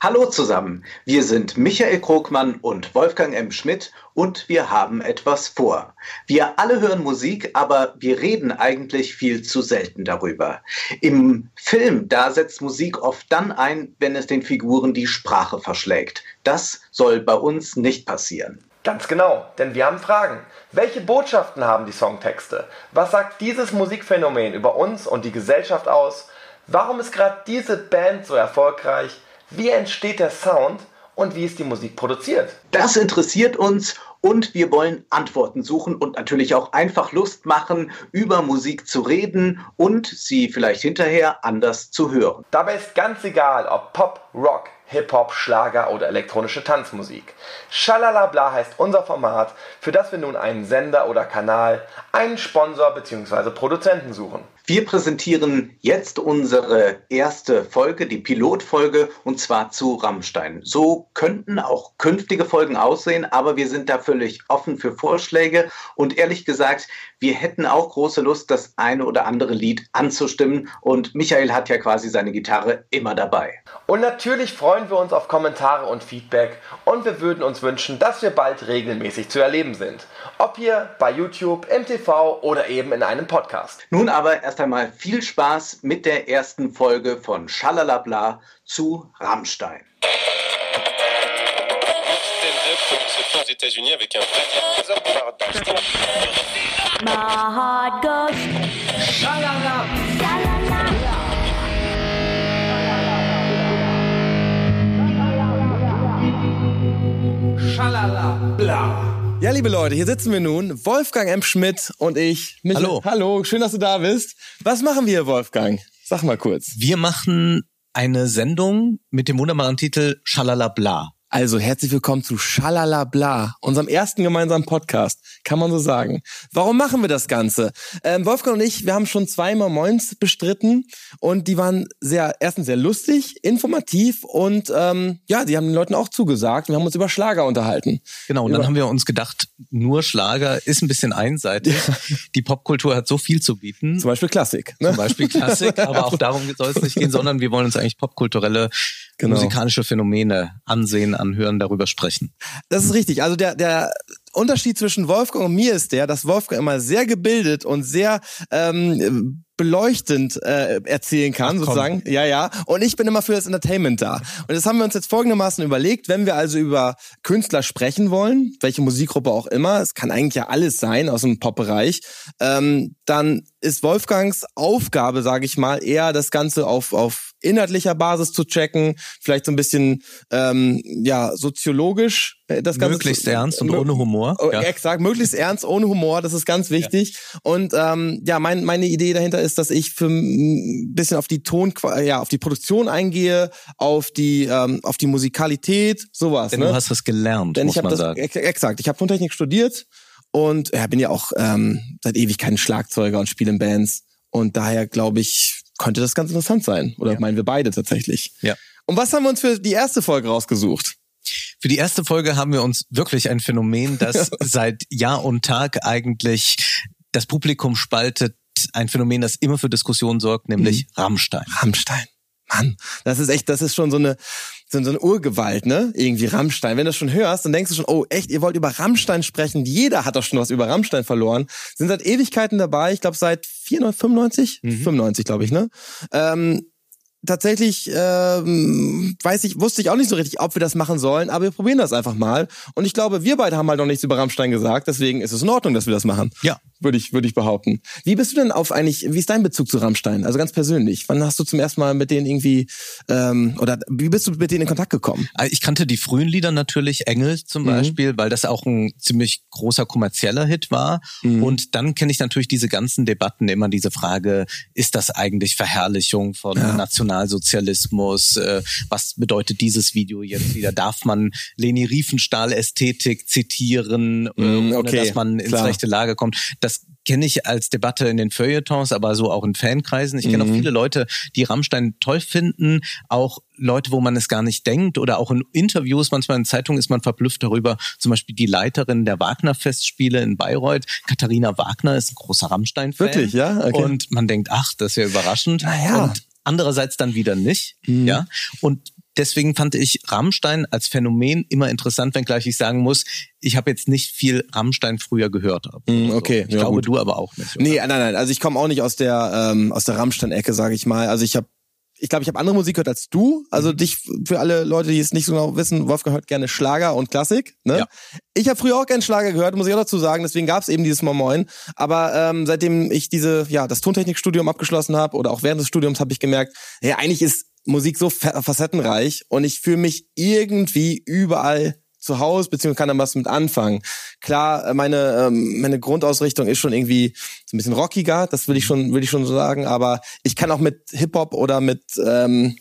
Hallo zusammen, wir sind Michael Krogmann und Wolfgang M. Schmidt und wir haben etwas vor. Wir alle hören Musik, aber wir reden eigentlich viel zu selten darüber. Im Film, da setzt Musik oft dann ein, wenn es den Figuren die Sprache verschlägt. Das soll bei uns nicht passieren. Ganz genau, denn wir haben Fragen. Welche Botschaften haben die Songtexte? Was sagt dieses Musikphänomen über uns und die Gesellschaft aus? Warum ist gerade diese Band so erfolgreich? Wie entsteht der Sound und wie ist die Musik produziert? Das interessiert uns und wir wollen Antworten suchen und natürlich auch einfach Lust machen, über Musik zu reden und sie vielleicht hinterher anders zu hören. Dabei ist ganz egal, ob Pop, Rock, Hip-Hop, Schlager oder elektronische Tanzmusik. Schalalabla heißt unser Format, für das wir nun einen Sender oder Kanal, einen Sponsor bzw. Produzenten suchen. Wir präsentieren jetzt unsere erste Folge, die Pilotfolge, und zwar zu Rammstein. So könnten auch künftige Folgen aussehen, aber wir sind da völlig offen für Vorschläge und ehrlich gesagt, wir hätten auch große Lust, das eine oder andere Lied anzustimmen und Michael hat ja quasi seine Gitarre immer dabei. Und natürlich freuen wir uns auf Kommentare und Feedback und wir würden uns wünschen, dass wir bald regelmäßig zu erleben sind. Ob hier bei YouTube, im TV oder eben in einem Podcast. Nun aber erst einmal viel Spaß mit der ersten Folge von Schalalabla zu Rammstein. My heart goes shalala, Ja, liebe Leute, hier sitzen wir nun. Wolfgang M. Schmidt und ich. Michael. Hallo. Hallo, schön, dass du da bist. Was machen wir, Wolfgang? Sag mal kurz. Wir machen eine Sendung mit dem wunderbaren Titel Schalalabla. Also herzlich willkommen zu Schalalabla, unserem ersten gemeinsamen Podcast, kann man so sagen. Warum machen wir das Ganze? Ähm, Wolfgang und ich, wir haben schon zweimal Moins bestritten und die waren sehr, erstens sehr lustig, informativ und ähm, ja, die haben den Leuten auch zugesagt. Wir haben uns über Schlager unterhalten. Genau, und Über- dann haben wir uns gedacht, nur Schlager ist ein bisschen einseitig. Die Popkultur hat so viel zu bieten. Zum Beispiel Klassik. Ne? Zum Beispiel Klassik, aber auch darum soll es nicht gehen, sondern wir wollen uns eigentlich popkulturelle, Genau. musikalische Phänomene ansehen, anhören, darüber sprechen. Das ist richtig. Also der, der Unterschied zwischen Wolfgang und mir ist der, dass Wolfgang immer sehr gebildet und sehr ähm, beleuchtend äh, erzählen kann, Ach, sozusagen. Ja, ja. Und ich bin immer für das Entertainment da. Und das haben wir uns jetzt folgendermaßen überlegt, wenn wir also über Künstler sprechen wollen, welche Musikgruppe auch immer, es kann eigentlich ja alles sein aus dem Pop-Bereich, ähm, dann ist Wolfgangs Aufgabe, sage ich mal, eher das Ganze auf, auf inhaltlicher Basis zu checken, vielleicht so ein bisschen ähm, ja soziologisch äh, das Ganze Möglichst zu, ernst und ohne Humor. Oh, Ja. Exakt, möglichst ernst, ohne Humor, das ist ganz wichtig. Und ähm, ja, mein, meine Idee dahinter ist, dass ich für ein bisschen auf die Ton, ja, auf die Produktion eingehe, auf die, ähm, auf die Musikalität, sowas. Denn ne? du hast das gelernt, Denn muss ich habe man das sagen. ex exakt. Ich habe Tontechnik studiert und ja, bin ja auch ähm, seit Ewigkeiten Schlagzeuger und spiele in Bands. Und daher glaube ich, könnte das ganz interessant sein. Oder meinen wir beide tatsächlich. Ja. Und was haben wir uns für die erste Folge rausgesucht? Für die erste Folge haben wir uns wirklich ein Phänomen, das seit Jahr und Tag eigentlich das Publikum spaltet, ein Phänomen, das immer für Diskussionen sorgt, nämlich Mhm. Rammstein. Rammstein. Mann, das ist echt, das ist schon so eine, so so eine Urgewalt, ne? Irgendwie Rammstein. Wenn du das schon hörst, dann denkst du schon, oh, echt, ihr wollt über Rammstein sprechen. Jeder hat doch schon was über Rammstein verloren. Sind seit Ewigkeiten dabei. Ich glaube, seit 94, 95? 95, glaube ich, ne? Ähm, tatsächlich ähm, weiß ich, wusste ich auch nicht so richtig, ob wir das machen sollen, aber wir probieren das einfach mal. Und ich glaube, wir beide haben halt noch nichts über Rammstein gesagt, deswegen ist es in Ordnung, dass wir das machen. Ja. Würde ich, würde ich behaupten. Wie bist du denn auf eigentlich, wie ist dein Bezug zu Rammstein? Also ganz persönlich. Wann hast du zum ersten Mal mit denen irgendwie, ähm, oder wie bist du mit denen in Kontakt gekommen? Also Ich kannte die frühen Lieder natürlich, Engel zum Mhm. Beispiel, weil das auch ein ziemlich großer kommerzieller Hit war. Mhm. Und dann kenne ich natürlich diese ganzen Debatten, immer diese Frage, ist das eigentlich Verherrlichung von Ja. Nationalsozialismus? Äh, was bedeutet dieses Video jetzt wieder? Darf man Leni Riefenstahl Ästhetik zitieren, äh, Mhm, ohne okay, dass man ins klar. rechte Lager kommt? Das kenne ich als Debatte in den Feuilletons, aber so auch in Fankreisen. Ich kenne Mhm. auch viele Leute, die Rammstein toll finden, auch Leute, wo man es gar nicht denkt oder auch in Interviews, manchmal in Zeitungen ist man verblüfft darüber, zum Beispiel die Leiterin der Wagner-Festspiele in Bayreuth, Katharina Wagner, ist ein großer Rammstein-Fan. Wirklich, ja? Okay. Und man denkt, ach, das ist ja überraschend. Na ja. Und andererseits dann wieder nicht, Mhm. ja. Und deswegen fand ich Rammstein als Phänomen immer interessant, wenngleich ich sagen muss, ich habe jetzt nicht viel Rammstein früher gehört. Mm, okay, ich ja, glaube, gut. du aber auch nicht. oder? Nee, nein, nein. Also ich komme auch nicht aus der ähm, aus der Rammstein-Ecke, sage ich mal. Also ich habe ich glaube, ich habe andere Musik gehört als du. Also dich für alle Leute, die es nicht so genau wissen, Wolfgang hört gerne Schlager und Klassik. Ne? Ja. Ich habe früher auch gerne Schlager gehört, muss ich auch dazu sagen. Deswegen gab es eben dieses Moin. Aber ähm, seitdem ich diese ja das Tontechnikstudium abgeschlossen habe oder auch während des Studiums habe ich gemerkt, ja eigentlich ist Musik so fa- facettenreich und ich fühle mich irgendwie überall zu Hause, beziehungsweise kann da was mit anfangen. Klar, äh, meine, ähm, meine Grundausrichtung ist schon irgendwie so ein bisschen rockiger, das will ich schon, will ich schon so sagen, aber ich kann auch mit Hip-Hop oder mit, ähm,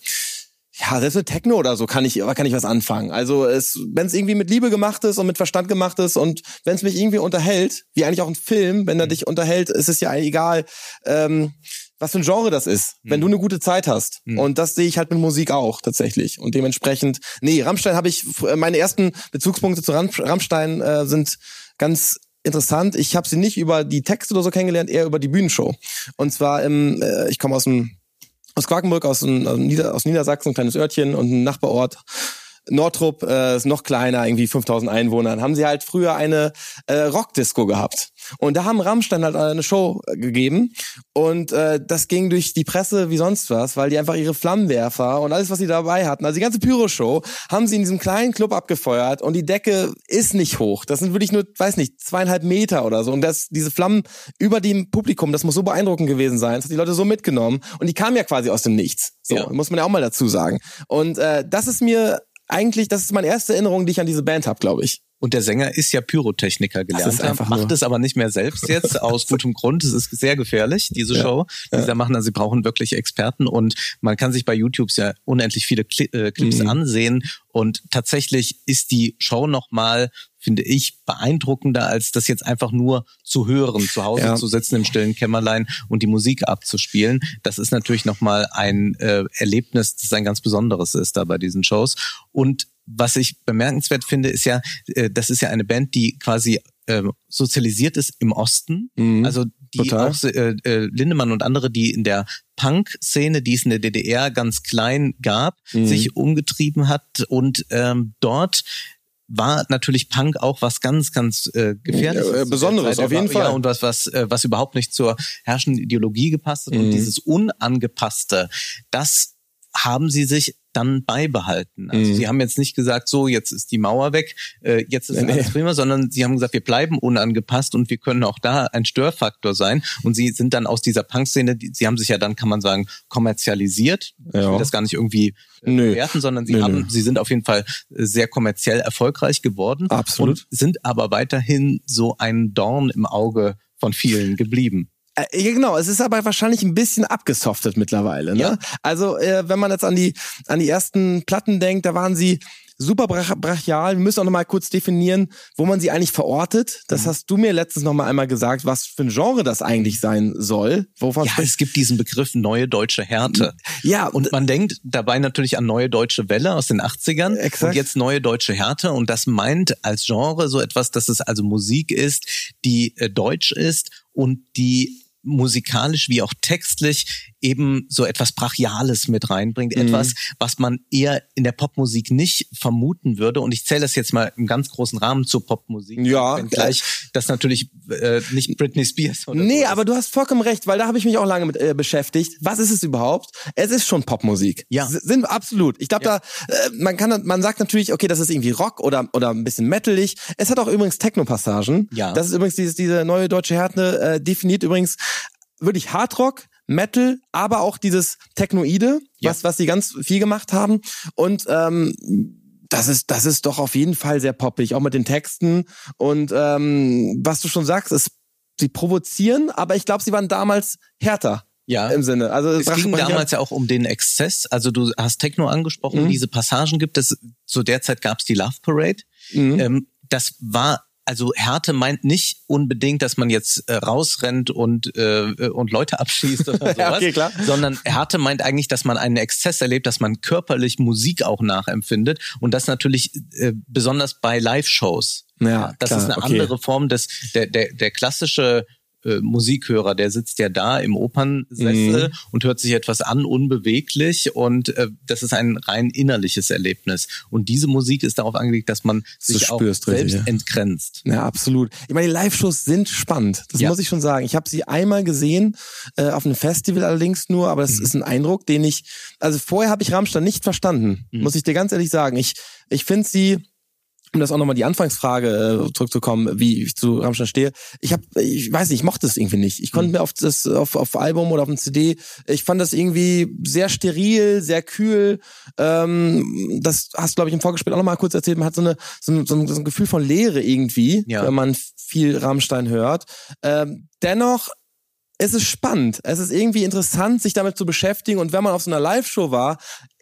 ja, selbst mit Techno oder so kann ich, kann ich was anfangen. Also es, wenn es irgendwie mit Liebe gemacht ist und mit Verstand gemacht ist und wenn es mich irgendwie unterhält, wie eigentlich auch ein Film, wenn er dich unterhält, ist es ja egal, ähm, was für ein Genre das ist, wenn du eine gute Zeit hast. Und das sehe ich halt mit Musik auch tatsächlich. Und dementsprechend, nee, Rammstein habe ich, meine ersten Bezugspunkte zu Ram- Rammstein äh, sind ganz interessant. Ich habe sie nicht über die Texte oder so kennengelernt, eher über die Bühnenshow. Und zwar im, äh, ich komme aus dem aus Quakenburg, aus, dem- aus, Nieder aus Niedersachsen, ein kleines Örtchen und ein Nachbarort. Nortrup äh, ist noch kleiner, irgendwie 5000 Einwohnern, haben sie halt früher eine äh, Rockdisco gehabt. Und da haben Rammstein halt eine Show äh, gegeben und äh, das ging durch die Presse wie sonst was, weil die einfach ihre Flammenwerfer und alles, was sie dabei hatten, also die ganze Pyro-Show, haben sie in diesem kleinen Club abgefeuert und die Decke ist nicht hoch. Das sind wirklich nur, weiß nicht, zweieinhalb Meter oder so. Und das, diese Flammen über dem Publikum, das muss so beeindruckend gewesen sein. Das hat die Leute so mitgenommen und die kamen ja quasi aus dem Nichts. So, Ja. muss man ja auch mal dazu sagen. Und äh, das ist mir eigentlich, das ist meine erste Erinnerung, die ich an diese Band habe, glaube ich. Und der Sänger ist ja Pyrotechniker gelernt, einfach macht es aber nicht mehr selbst jetzt, aus gutem Grund. Es ist sehr gefährlich, diese Ja. Show, die sie da machen. Also sie brauchen wirklich Experten und man kann sich bei YouTube ja unendlich viele Cli äh, Clips Mhm. ansehen. Und tatsächlich ist die Show nochmal, finde ich, beeindruckender, als das jetzt einfach nur zu hören, zu Hause Ja. zu sitzen im stillen Kämmerlein und die Musik abzuspielen. Das ist natürlich nochmal ein äh, Erlebnis, das ein ganz besonderes ist da bei diesen Shows. Und was ich bemerkenswert finde, ist ja, äh, das ist ja eine Band, die quasi ähm, sozialisiert ist im Osten. Mhm. Also die Total. auch äh, äh, Lindemann und andere, die in der Punk-Szene, die es in der DDR ganz klein gab, Mhm. sich umgetrieben hat und ähm, dort war natürlich Punk auch was ganz, ganz äh, gefährliches. Ja, äh, Besonderes, auf jeden ja, Fall. und was, was, äh, was überhaupt nicht zur herrschenden Ideologie gepasst hat. Und Mhm. dieses Unangepasste, das haben sie sich dann beibehalten. Also Mhm. sie haben jetzt nicht gesagt, so, jetzt ist die Mauer weg, äh, jetzt ist Nee, alles prima, sondern sie haben gesagt, wir bleiben unangepasst und wir können auch da ein Störfaktor sein. Und sie sind dann aus dieser Punk-Szene, die- sie haben sich ja dann, kann man sagen, kommerzialisiert. Ich Ja. will das gar nicht irgendwie äh, Nö. bewerten, sondern sie Nö, haben, nö. sie sind auf jeden Fall äh, sehr kommerziell erfolgreich geworden. Absolut. Und sind aber weiterhin so ein Dorn im Auge von vielen geblieben. Äh, ja, genau, es ist aber wahrscheinlich ein bisschen abgesoftet mittlerweile. Ne? Ja. Also äh, wenn man jetzt an die an die ersten Platten denkt, da waren sie super brach brachial. Wir müssen auch noch mal kurz definieren, wo man sie eigentlich verortet. Das Mhm. hast du mir letztens noch mal einmal gesagt, was für ein Genre das eigentlich sein soll. Wovon Ja, es gibt diesen Begriff neue deutsche Härte. ja Und man denkt dabei natürlich an neue deutsche Welle aus den 80ern Exakt. und jetzt neue deutsche Härte und das meint als Genre so etwas, dass es also Musik ist, die äh, deutsch ist und die musikalisch wie auch textlich eben so etwas Brachiales mit reinbringt. Mhm. Etwas, was man eher in der Popmusik nicht vermuten würde. Und ich zähle das jetzt mal im ganz großen Rahmen zur Popmusik. Ja, Gleich, das natürlich äh, nicht Britney Spears oder Nee, so aber du hast vollkommen recht, weil da habe ich mich auch lange mit äh, beschäftigt. Was ist es überhaupt? Es ist schon Popmusik. Ja. S- Sind absolut. Ich glaube, Ja. da äh, man kann man sagt natürlich, okay, das ist irgendwie Rock oder oder ein bisschen metalig. Es hat auch übrigens Techno-Passagen. Ja. Das ist übrigens dieses, diese neue deutsche Härte äh, definiert übrigens wirklich Hardrock, Metal, aber auch dieses Technoide, Ja. was was sie ganz viel gemacht haben und ähm, das ist, das ist doch auf jeden Fall sehr poppig, auch mit den Texten. Und ähm, was du schon sagst, ist, sie provozieren, aber ich glaube, sie waren damals härter ja. im Sinne. Also Es ging damals ja auch um den Exzess. Also du hast Techno angesprochen, Mhm. diese Passagen gibt es. Zu der Zeit gab es die Love Parade. Mhm. Ähm, das war also Härte meint nicht unbedingt, dass man jetzt äh, rausrennt und äh, und Leute abschießt oder sowas, okay, klar. sondern Härte meint eigentlich, dass man einen Exzess erlebt, dass man körperlich Musik auch nachempfindet und das natürlich äh, besonders bei Live-Shows. Ja, das klar, ist eine okay. andere Form des der der der klassische äh, Musikhörer, der sitzt ja da im Opernsessel Mhm. und hört sich etwas an, unbeweglich und äh, das ist ein rein innerliches Erlebnis. Und diese Musik ist darauf angelegt, dass man sich auch spürst richtig, selbst ja. entgrenzt. Ja, absolut. Ich meine, die Live-Shows sind spannend. Das Ja. muss ich schon sagen. Ich habe sie einmal gesehen, äh, auf einem Festival allerdings nur, aber das ist ein Eindruck, den ich, also vorher habe ich Rammstein nicht verstanden, muss ich dir ganz ehrlich sagen. Ich, ich finde sie, um das auch nochmal die Anfangsfrage äh, zurückzukommen, wie ich zu Rammstein stehe. Ich habe, ich weiß nicht, ich mochte es irgendwie nicht. Ich konnte mir auf das auf, auf Album oder auf dem CD, ich fand das irgendwie sehr steril, sehr kühl. Ähm, das hast du glaube ich im Vorgespräch auch nochmal kurz erzählt. Man hat so eine so ein, so ein, so ein Gefühl von Leere irgendwie, Ja. wenn man viel Rammstein hört. Ähm, dennoch es ist spannend. Es ist irgendwie interessant, sich damit zu beschäftigen. Und wenn man auf so einer Live-Show war,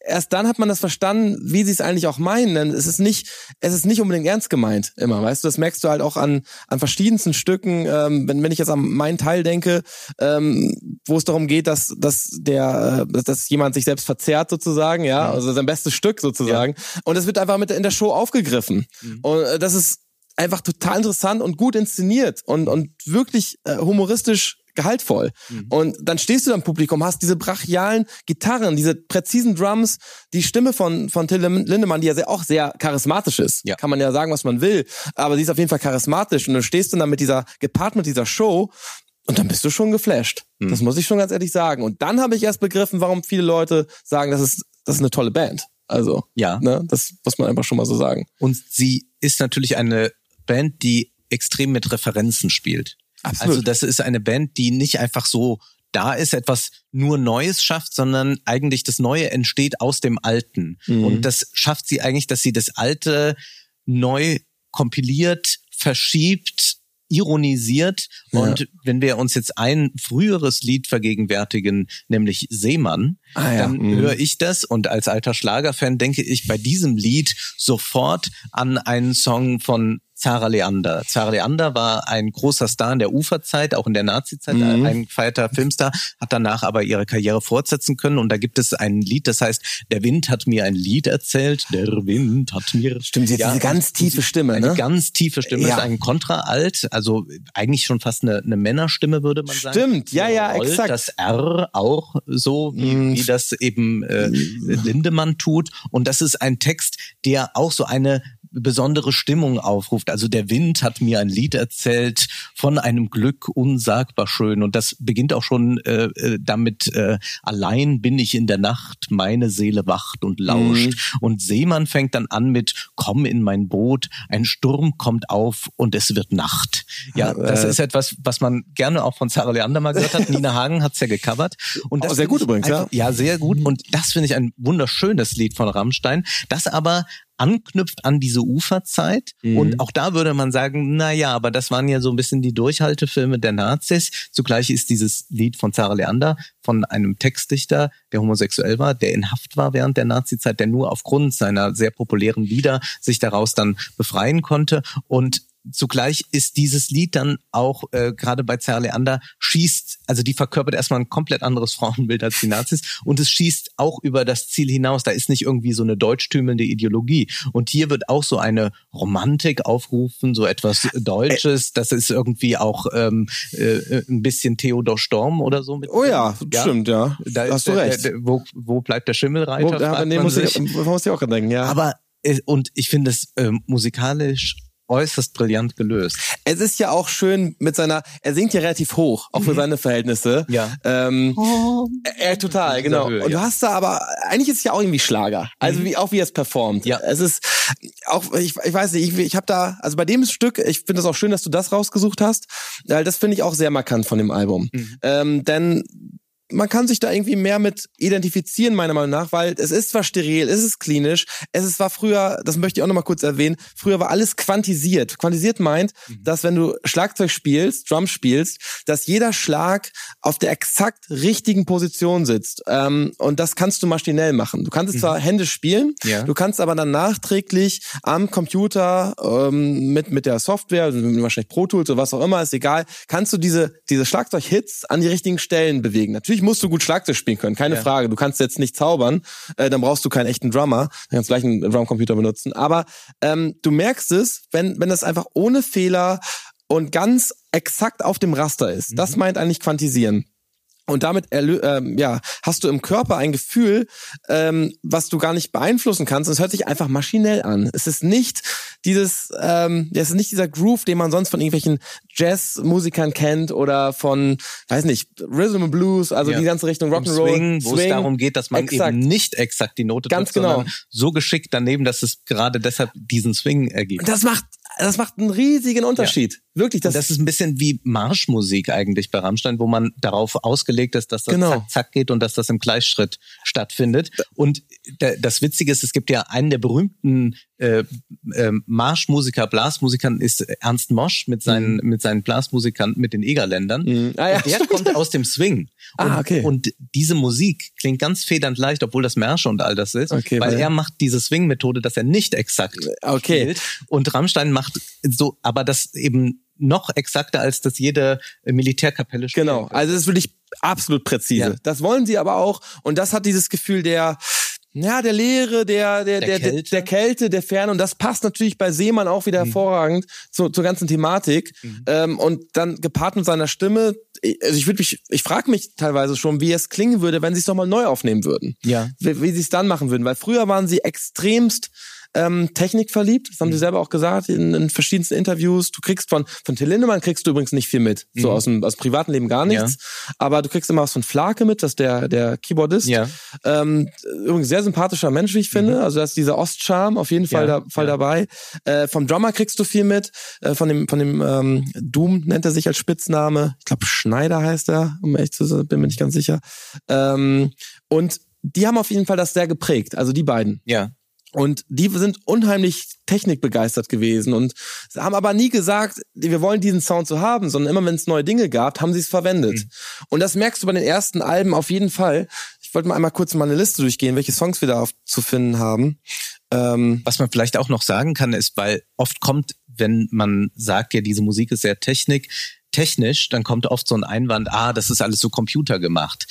erst dann hat man das verstanden, wie sie es eigentlich auch meinen. Denn es ist nicht, es ist nicht unbedingt ernst gemeint immer. Weißt du, das merkst du halt auch an, an verschiedensten Stücken. Ähm, wenn, wenn ich jetzt an meinen Teil denke, ähm, wo es darum geht, dass, dass der, äh, dass, dass jemand sich selbst verzehrt sozusagen, ja, also sein bestes Stück sozusagen. Und es wird einfach mit in der Show aufgegriffen. Und äh, das ist einfach total interessant und gut inszeniert und, und wirklich äh, humoristisch gehaltvoll. Und dann stehst du da im Publikum, hast diese brachialen Gitarren, diese präzisen Drums, die Stimme von, von Till Lindemann, die ja sehr, auch sehr charismatisch ist. Ja. Kann man ja sagen, was man will. Aber sie ist auf jeden Fall charismatisch. Und du stehst dann da mit dieser, gepaart mit dieser Show, und dann bist du schon geflasht. Das muss ich schon ganz ehrlich sagen. Und dann habe ich erst begriffen, warum viele Leute sagen, das ist, das ist eine tolle Band. Also, Ja. ne, das muss man einfach schon mal so sagen. Und sie ist natürlich eine Band, die extrem mit Referenzen spielt. Absolut. Also das ist eine Band, die nicht einfach so da ist, etwas nur Neues schafft, sondern eigentlich das Neue entsteht aus dem Alten. Mhm. Und das schafft sie eigentlich, dass sie das Alte neu kompiliert, verschiebt, ironisiert. Ja. Und wenn wir uns jetzt ein früheres Lied vergegenwärtigen, nämlich Seemann, Ah ja, dann mhm. höre ich das und als alter Schlagerfan denke ich bei diesem Lied sofort an einen Song von Zara Leander. Zara Leander war ein großer Star in der Uferzeit, auch in der Nazizeit, Mhm. ein gefeierter Filmstar, hat danach aber ihre Karriere fortsetzen können und da gibt es ein Lied, das heißt, der Wind hat mir ein Lied erzählt, der Wind hat mir... Stimmt, sie hat diese ganz tiefe Stimme, Eine ne? ganz tiefe Stimme, Ja. ist ein Kontraalt, also eigentlich schon fast eine, eine Männerstimme, würde man sagen. Stimmt, ja, ja, Rollt exakt. Das R auch so, wie, Mm. wie das eben äh, Lindemann tut. Und das ist ein Text, der auch so eine besondere Stimmung aufruft. Also der Wind hat mir ein Lied erzählt von einem Glück unsagbar schön. Und das beginnt auch schon äh, äh, damit, äh, allein bin ich in der Nacht, meine Seele wacht und lauscht. Mhm. Und Seemann fängt dann an mit, komm in mein Boot, ein Sturm kommt auf und es wird Nacht. Ja, das Äh, ist etwas, was man gerne auch von Sarah Leander mal gehört hat. Nina Hagen hat's ja gecovert. Und das sehr gut übrigens, ja. ja, sehr gut. Und das finde ich ein wunderschönes Lied von Rammstein, das aber anknüpft an diese Uferzeit. Mhm. Und auch da würde man sagen, na ja, aber das waren ja so ein bisschen die Durchhaltefilme der Nazis. Zugleich ist dieses Lied von Sarah Leander von einem Textdichter, der homosexuell war, der in Haft war während der Nazizeit, der nur aufgrund seiner sehr populären Lieder sich daraus dann befreien konnte. Und zugleich ist dieses Lied dann auch äh, gerade bei Sarah Leander schießt, also die verkörpert erstmal ein komplett anderes Frauenbild als die Nazis und es schießt auch über das Ziel hinaus. Da ist nicht irgendwie so eine deutschtümelnde Ideologie. Und hier wird auch so eine Romantik aufgerufen, so etwas Deutsches. Das ist irgendwie auch ähm, äh, ein bisschen Theodor Storm oder so mit. Oh ja, Ja. stimmt, ja. Da Hast ist du der, recht. Der, der, wo, wo bleibt der Schimmelreiter? Wo, fragt nee, muss ich, muss ich auch denken, ja. Aber äh, und ich finde es ähm, musikalisch äußerst brillant gelöst. es ist ja auch schön mit seiner, er singt ja relativ hoch, auch für seine Verhältnisse. Ja. Ähm, äh, total, In dieser genau. Höhe, Und du ja. hast da aber, eigentlich ist es ja auch irgendwie Schlager. Also wie, auch wie er es performt. Ja. Es ist, auch, ich, ich weiß nicht, ich, ich habe da, also bei dem Stück, ich finde es auch schön, dass du das rausgesucht hast, weil das finde ich auch sehr markant von dem Album. Ähm, denn man kann sich da irgendwie mehr mit identifizieren, meiner Meinung nach, weil es ist zwar steril, es ist klinisch, es ist, war früher, das möchte ich auch nochmal kurz erwähnen, früher war alles quantisiert. Quantisiert meint, dass wenn du Schlagzeug spielst, Drum spielst, dass jeder Schlag auf der exakt richtigen Position sitzt. Ähm, und das kannst du maschinell machen. Du kannst es zwar händisch spielen, Ja. du kannst aber dann nachträglich am Computer ähm, mit, mit der Software, also wahrscheinlich Pro Tools oder was auch immer, ist egal, kannst du diese, diese Schlagzeug-Hits an die richtigen Stellen bewegen. Natürlich musst du gut Schlagzeug spielen können, keine Ja. Frage. Du kannst jetzt nicht zaubern, äh, dann brauchst du keinen echten Drummer, dann kannst du gleich einen Drumcomputer benutzen. Aber ähm, du merkst es, wenn, wenn das einfach ohne Fehler und ganz exakt auf dem Raster ist. Das meint eigentlich quantisieren. Und damit ähm, ja, hast du im Körper ein Gefühl, ähm, was du gar nicht beeinflussen kannst. Und es hört sich einfach maschinell an. Es ist nicht dieses, ähm, es ist nicht dieser Groove, den man sonst von irgendwelchen Jazzmusikern kennt oder von, weiß nicht, Rhythm and Blues, also Ja. die ganze Richtung Rock'n'Roll, Swing, wo es darum geht, dass man Exakt. eben nicht exakt die Note Ganz trifft, sondern genau. so geschickt daneben, dass es gerade deshalb diesen Swing ergibt. Das macht, das macht einen riesigen Unterschied. Wirklich, das, Das, ist ein bisschen wie Marschmusik eigentlich bei Rammstein, wo man darauf ausgelegt ist, dass das Genau. zack, zack geht und dass das im Gleichschritt stattfindet. Und da- das Witzige ist, es gibt ja einen der berühmten äh, äh, Marschmusiker, Blasmusikern ist Ernst Mosch mit seinen, mit seinen Blasmusikern, mit den Egerländern. Mhm. Ah, ja, Und der kommt aus dem Swing. Und, Ah, okay. und diese Musik klingt ganz federnd leicht, obwohl das Märsche und all das ist, Okay, weil weil- er macht diese Swing-Methode, dass er nicht exakt Okay. spielt. Und Rammstein macht so, aber das eben noch exakter, als das jede äh, Militärkapelle spielt. Genau, also es ist wirklich absolut präzise. Ja. Das wollen sie aber auch und das hat dieses Gefühl der ja, der Leere, der, der, der, Der der, Kälte. der Kälte, der Ferne. Und das passt natürlich bei Seemann auch wieder hervorragend zur, zur ganzen Thematik. Ähm, und dann gepaart mit seiner Stimme, ich- also ich würde mich, ich frage mich teilweise schon, wie es klingen würde, wenn sie es nochmal neu aufnehmen würden. Ja. Wie, wie sie es dann machen würden. Weil früher waren sie extremst ähm, technikverliebt. Das haben Mhm. sie selber auch gesagt in, in verschiedensten Interviews. Du kriegst von, von Till Lindemann kriegst du übrigens nicht viel mit. So aus dem, aus dem privaten Leben gar Mhm. Ja. nichts. Aber du kriegst immer was von Flake mit, das ist der, der Keyboardist. Ja. Ähm, übrigens sehr sympathischer Mensch, wie ich finde. Also da ist dieser Ostcharme auf jeden Fall, Mhm. Ja, da, Fall dabei. Äh, vom Drummer kriegst du viel mit. Äh, von dem, von dem ähm, Doom nennt er sich als Spitzname. Ich glaube Schneider heißt er, um ehrlich zu sein, bin mir nicht ganz sicher. Ähm, und die haben auf jeden Fall das sehr geprägt, also die beiden. Ja. Und die sind unheimlich technikbegeistert gewesen und haben aber nie gesagt, wir wollen diesen Sound so haben, sondern immer wenn es neue Dinge gab, haben sie es verwendet. Mhm. Und das merkst du bei den ersten Alben auf jeden Fall. Ich wollte mal einmal kurz meine Liste durchgehen, welche Songs wir da auf, zu finden haben. Ähm, Was man vielleicht auch noch sagen kann, ist, weil oft kommt, wenn man sagt, ja, diese Musik ist sehr Technik, technisch, dann kommt oft so ein Einwand, ah, das ist alles so computergemacht.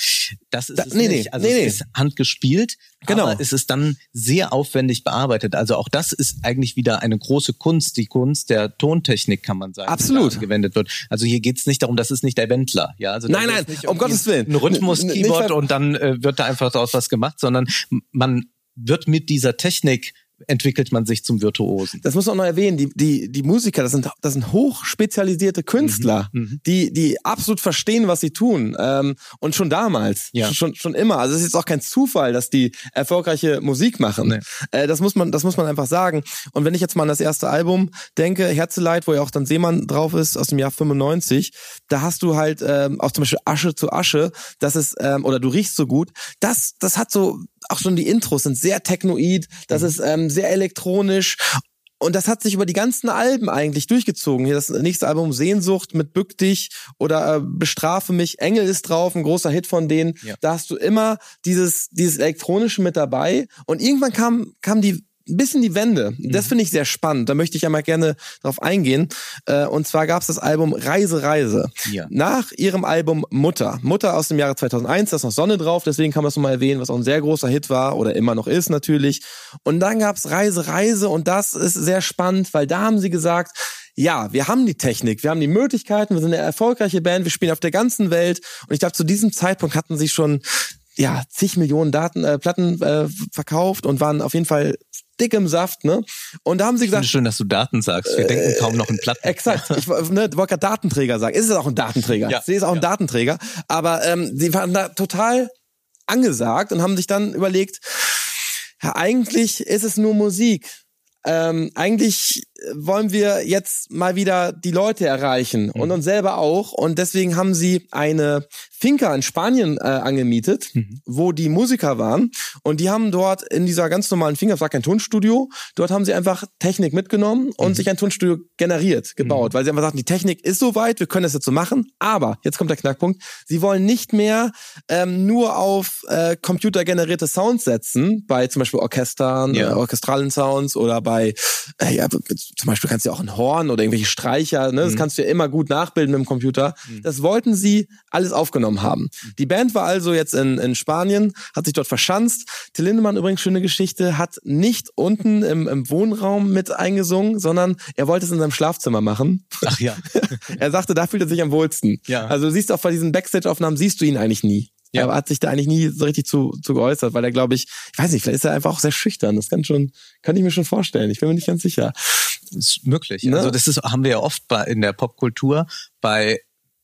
Das ist Da- es nee, nicht. Also nee, es ist handgespielt, Genau. aber es ist dann sehr aufwendig bearbeitet. Also auch das ist eigentlich wieder eine große Kunst, die Kunst der Tontechnik, kann man sagen. die Absolut. da angewendet wird. Also hier geht's nicht darum, das ist nicht der Wendler. Ja, also Nein, nein, nicht um Gottes Willen. Ein Rhythmus-Keyboard und dann äh, wird da einfach daraus was gemacht, sondern man wird mit dieser Technik entwickelt man sich zum Virtuosen. das muss man auch noch erwähnen, die, die, die Musiker, das sind, das sind hochspezialisierte Künstler, Mhm, die, die absolut verstehen, was sie tun. Ähm, und schon damals, Ja. schon, schon immer. Also es ist jetzt auch kein Zufall, dass die erfolgreiche Musik machen. Nee. Äh, das muss man, das muss man einfach sagen. Und wenn ich jetzt mal an das erste Album denke, Herzeleid, wo ja auch dann Seemann drauf ist, aus dem Jahr 95, da hast du halt ähm, auch zum Beispiel Asche zu Asche, das ist, ähm, oder du riechst so gut, das, das hat so, auch schon die Intros sind sehr technoid, das ist ähm, sehr elektronisch und das hat sich über die ganzen Alben eigentlich durchgezogen. Hier das nächste Album Sehnsucht mit Bück dich oder äh, Bestrafe mich. Engel ist drauf, ein großer Hit von denen. Ja. Da hast du immer dieses, dieses Elektronische mit dabei. Und irgendwann kam, kam die ein bisschen die Wende. Das finde ich sehr spannend. Da möchte ich ja mal gerne drauf eingehen. Äh, Und zwar gab es das Album Reise, Reise. Ja. Nach ihrem Album Mutter. Mutter aus dem Jahre 2001, da ist noch Sonne drauf, deswegen kann man es nochmal erwähnen, was auch ein sehr großer Hit war oder immer noch ist natürlich. Und dann gab's Reise, Reise und das ist sehr spannend, weil da haben sie gesagt, ja, wir haben die Technik, wir haben die Möglichkeiten, wir sind eine erfolgreiche Band, wir spielen auf der ganzen Welt. Und ich glaube, zu diesem Zeitpunkt hatten sie schon ja zig Millionen Daten, äh, Platten äh, verkauft und waren auf jeden Fall dick im Saft, ne? Und da haben sie gesagt, es schön, dass du Daten sagst. Wir denken kaum noch in Platten. Exakt. Ich ne, wollte gerade Datenträger sagen. Ist es auch ein Datenträger? Ja. Sie ist auch ein Ja. Datenträger. Aber ähm, sie waren da total angesagt und haben sich dann überlegt, ja, eigentlich ist es nur Musik. Ähm, eigentlich wollen wir jetzt mal wieder die Leute erreichen und uns selber auch. Und deswegen haben sie eine Finca in Spanien äh, angemietet, wo die Musiker waren. Und die haben dort in dieser ganz normalen Finca, es war kein Tonstudio, dort haben sie einfach Technik mitgenommen und sich ein Tonstudio generiert, gebaut, weil sie einfach sagten, die Technik ist soweit, wir können das jetzt so machen. Aber, jetzt kommt der Knackpunkt, sie wollen nicht mehr ähm, nur auf äh, computergenerierte Sounds setzen, bei zum Beispiel Orchestern, Ja. äh, orchestralen Sounds oder bei, äh, ja, zum Beispiel kannst du ja auch ein Horn oder irgendwelche Streicher, ne, das kannst du ja immer gut nachbilden mit dem Computer. Das wollten sie alles aufgenommen haben. Die Band war also jetzt in, in Spanien, hat sich dort verschanzt. Till Lindemann übrigens schöne Geschichte, hat nicht unten im, im Wohnraum mit eingesungen, sondern er wollte es in seinem Schlafzimmer machen. Ach ja. er sagte, da fühlt er sich am wohlsten. Ja. Also du siehst auch bei diesen Backstage-Aufnahmen siehst du ihn eigentlich nie. Ja. Er hat sich da eigentlich nie so richtig zu, zu geäußert, weil er, glaube ich, ich weiß nicht, vielleicht ist er einfach auch sehr schüchtern. Das kann schon, kann ich mir schon vorstellen. Ich bin mir nicht ganz sicher. Ist möglich. Ne? Also das ist, haben wir ja oft bei, in der Popkultur bei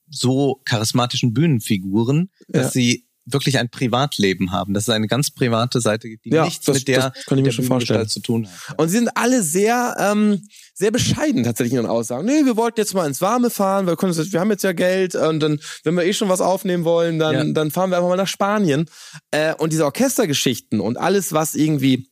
so charismatischen Bühnenfiguren, dass Ja. sie wirklich ein Privatleben haben. Das ist eine ganz private Seite, die Ja, nichts das- mit der, das kann ich mir vorstellen. zu tun hat. Und sie sind alle sehr, ähm, sehr bescheiden tatsächlich in ihren Aussagen. Nee, wir wollten jetzt mal ins Warme fahren, wir, können wir haben jetzt ja Geld und dann, wenn wir eh schon was aufnehmen wollen, dann, Ja. dann fahren wir einfach mal nach Spanien. Äh, und diese Orchestergeschichten und alles, was irgendwie